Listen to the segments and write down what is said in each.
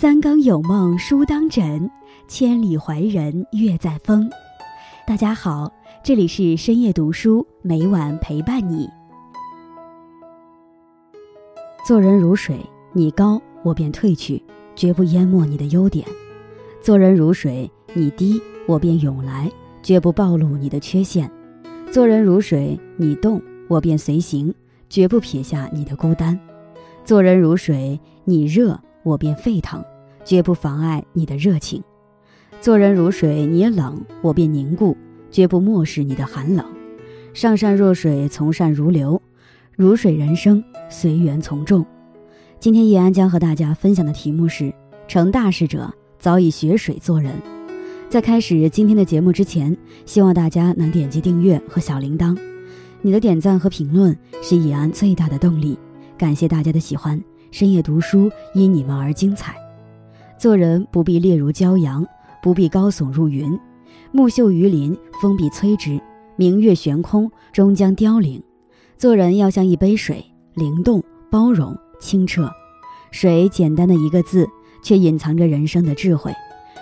三更有梦书当枕，千里怀人月在风。大家好，这里是深夜读书，每晚陪伴你。做人如水，你高我便退去，绝不淹没你的优点；做人如水，你低我便涌来，绝不暴露你的缺陷；做人如水，你动我便随行，绝不撇下你的孤单；做人如水，你热。我便沸腾，绝不妨碍你的热情；做人如水，你冷，我便凝固，绝不漠视你的寒冷。上善若水，从善如流，如水人生，随缘从众。今天易安将和大家分享的题目是：成大事者早已学水做人。在开始今天的节目之前，希望大家能点击订阅和小铃铛，你的点赞和评论是易安最大的动力。感谢大家的喜欢。深夜读书，因你们而精彩。做人不必烈如骄阳，不必高耸入云。木秀于林，风必摧之；明月悬空，终将凋零。做人要像一杯水，灵动、包容、清澈。水简单的一个字，却隐藏着人生的智慧。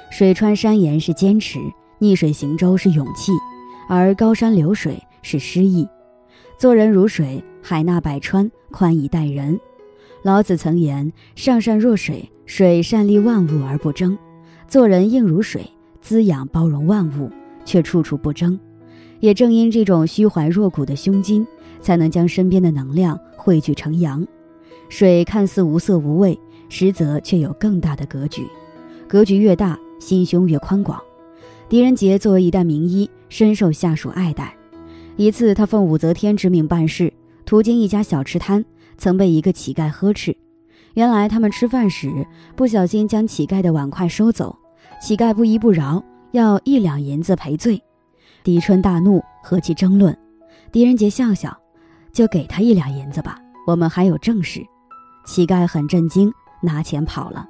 水穿山岩是坚持，逆水行舟是勇气，而高山流水是诗意。做人如水，海纳百川，宽以待人。老子曾言：“上善若水，水善利万物而不争。做人应如水，滋养包容万物，却处处不争。也正因这种虚怀若谷的胸襟，才能将身边的能量汇聚成阳。水看似无色无味，实则却有更大的格局。格局越大，心胸越宽广。狄仁杰作为一代名医，深受下属爱戴。一次，他奉武则天之命办事，途经一家小吃摊。曾被一个乞丐呵斥，原来他们吃饭时不小心将乞丐的碗筷收走，乞丐不依不饶，要一两银子赔罪。狄春大怒，和其争论。狄仁杰笑笑，就给他一两银子吧，我们还有正事。乞丐很震惊，拿钱跑了。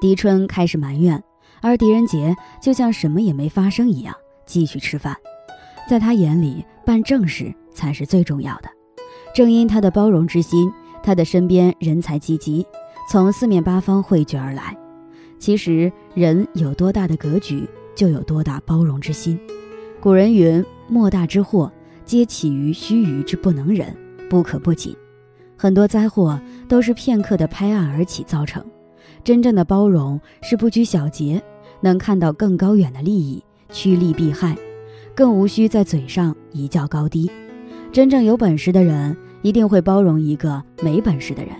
狄春开始埋怨，而狄仁杰就像什么也没发生一样，继续吃饭。在他眼里，办正事才是最重要的。正因他的包容之心。他的身边人才济济，从四面八方汇聚而来。其实人有多大的格局，就有多大包容之心。古人云：“莫大之祸，皆起于须臾之不能忍，不可不谨。”很多灾祸都是片刻的拍案而起造成。真正的包容是不拘小节，能看到更高远的利益，趋利避害，更无需在嘴上一较高低。真正有本事的人。一定会包容一个没本事的人，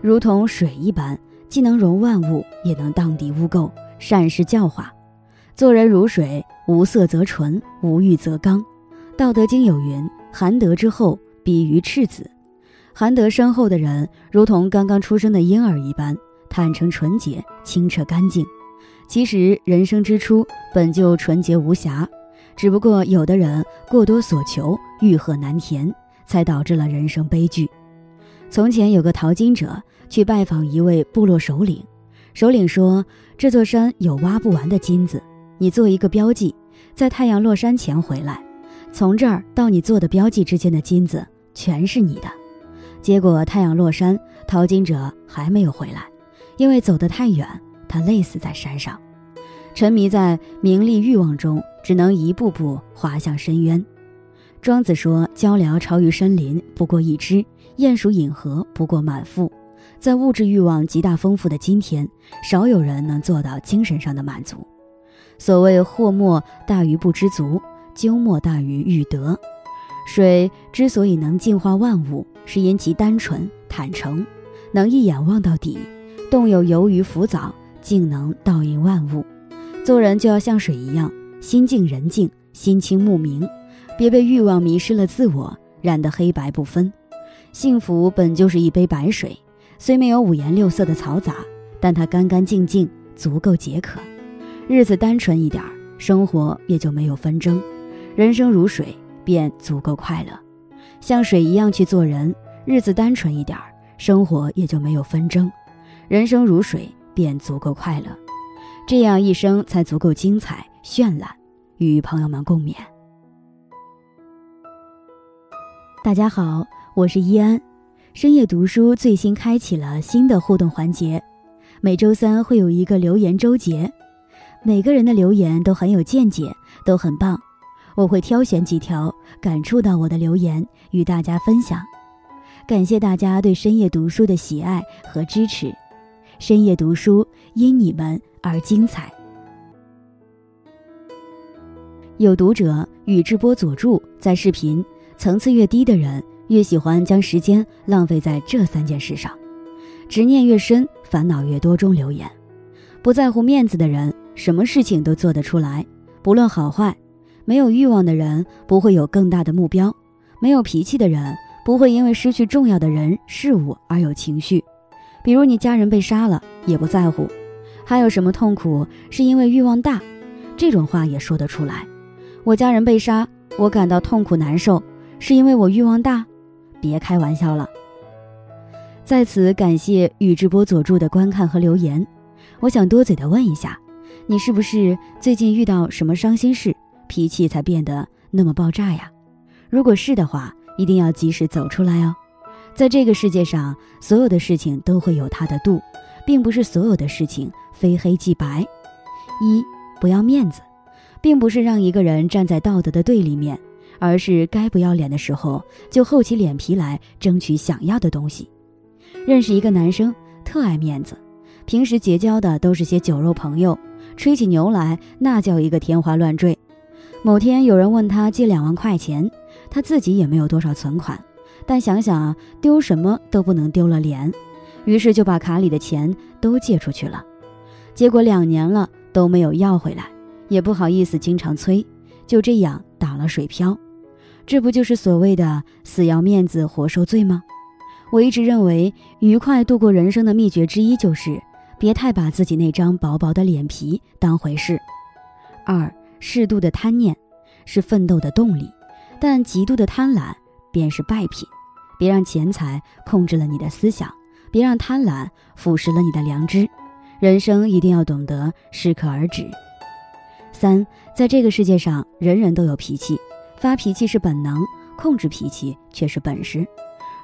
如同水一般，既能容万物，也能荡涤污垢，善事教化。做人如水，无色则纯，无欲则刚。道德经有云：“含德之后，比于赤子。”含德深厚的人，如同刚刚出生的婴儿一般，坦诚纯洁、清澈干净。其实人生之初本就纯洁无瑕，只不过有的人过多所求，欲壑难填。才导致了人生悲剧。从前有个淘金者去拜访一位部落首领，首领说：“这座山有挖不完的金子，你做一个标记，在太阳落山前回来，从这儿到你做的标记之间的金子全是你的。”结果太阳落山，淘金者还没有回来，因为走得太远，他累死在山上，沉迷在名利欲望中，只能一步步滑向深渊。庄子说：“鹪鹩巢于深林，不过一枝；鼹鼠饮河，不过满腹。”在物质欲望极大丰富的今天，少有人能做到精神上的满足。所谓“祸莫大于不知足，咎莫大于欲得”。水之所以能净化万物，是因其单纯坦诚，能一眼望到底，动有游鱼浮藻，竟能倒映万物。做人就要像水一样，心静人静，心清目明。别被欲望迷失了自我，染得黑白不分。幸福本就是一杯白水，虽没有五颜六色的嘈杂，但它干干净净，足够解渴。日子单纯一点，生活也就没有纷争。人生如水，便足够快乐。像水一样去做人，日子单纯一点，生活也就没有纷争。人生如水，便足够快乐。这样一生才足够精彩绚烂。与朋友们共勉。大家好，我是依安。深夜读书最新开启了新的互动环节，每周三会有一个留言周结，每个人的留言都很有见解，都很棒。我会挑选几条感触到我的留言与大家分享。感谢大家对深夜读书的喜爱和支持，深夜读书因你们而精彩。有读者宇智波佐助在视频层次越低的人越喜欢将时间浪费在这三件事上，执念越深，烦恼越多。中留言，不在乎面子的人，什么事情都做得出来，不论好坏；没有欲望的人不会有更大的目标；没有脾气的人不会因为失去重要的人事物而有情绪。比如你家人被杀了也不在乎，还有什么痛苦是因为欲望大？这种话也说得出来。我家人被杀，我感到痛苦难受，是因为我欲望大？别开玩笑了。在此感谢宇智波佐助的观看和留言。我想多嘴的问一下，你是不是最近遇到什么伤心事，脾气才变得那么爆炸呀？如果是的话，一定要及时走出来哦。在这个世界上，所有的事情都会有它的度，并不是所有的事情非黑即白。一，不要面子。并不是让一个人站在道德的对立面，而是该不要脸的时候就厚起脸皮来争取想要的东西。认识一个男生，特爱面子，平时结交的都是些酒肉朋友，吹起牛来那叫一个天花乱坠。某天有人问他借两万块钱，他自己也没有多少存款，但想想丢什么都不能丢了脸，于是就把卡里的钱都借出去了。结果两年了都没有要回来。也不好意思经常催，就这样打了水漂，这不就是所谓的死要面子活受罪吗？我一直认为，愉快度过人生的秘诀之一就是别太把自己那张薄薄的脸皮当回事。二，适度的贪念是奋斗的动力，但极度的贪婪便是败品。别让钱财控制了你的思想，别让贪婪腐蚀了你的良知。人生一定要懂得适可而止。三，在这个世界上，人人都有脾气，发脾气是本能，控制脾气却是本事。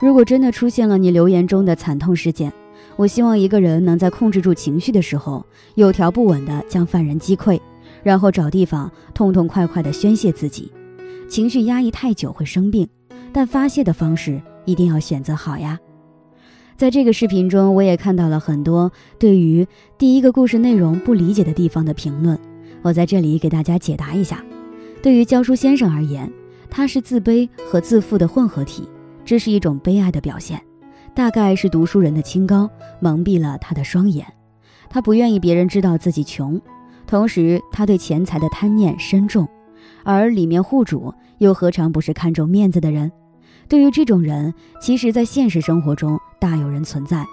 如果真的出现了你留言中的惨痛事件，我希望一个人能在控制住情绪的时候，有条不紊地将犯人击溃，然后找地方痛痛快快地宣泄自己。情绪压抑太久会生病，但发泄的方式一定要选择好呀。在这个视频中，我也看到了很多对于第一个故事内容不理解的地方的评论。我在这里给大家解答一下，对于教书先生而言，他是自卑和自负的混合体，这是一种悲哀的表现。大概是读书人的清高蒙蔽了他的双眼，他不愿意别人知道自己穷，同时他对钱财的贪念深重，而里面户主又何尝不是看重面子的人？对于这种人，其实，在现实生活中大有人存在，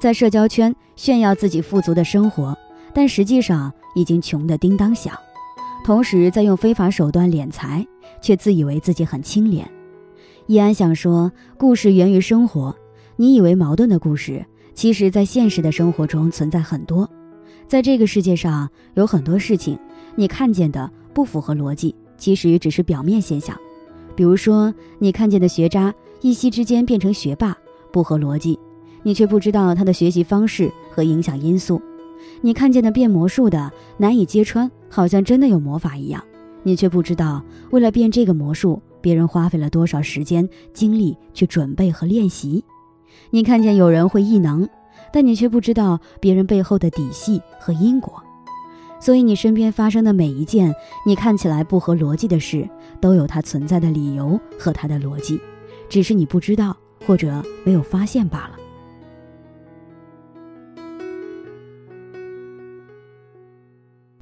在社交圈炫耀自己富足的生活。但实际上已经穷得叮当响，同时在用非法手段敛财，却自以为自己很清廉。易安想说，故事源于生活，你以为矛盾的故事，其实在现实的生活中存在很多。在这个世界上，有很多事情，你看见的不符合逻辑，其实只是表面现象。比如说，你看见的学渣一夕之间变成学霸，不合逻辑，你却不知道他的学习方式和影响因素。你看见的变魔术的难以揭穿，好像真的有魔法一样，你却不知道，为了变这个魔术，别人花费了多少时间精力去准备和练习。你看见有人会异能，但你却不知道别人背后的底细和因果。所以，你身边发生的每一件你看起来不合逻辑的事，都有它存在的理由和它的逻辑，只是你不知道或者没有发现罢了。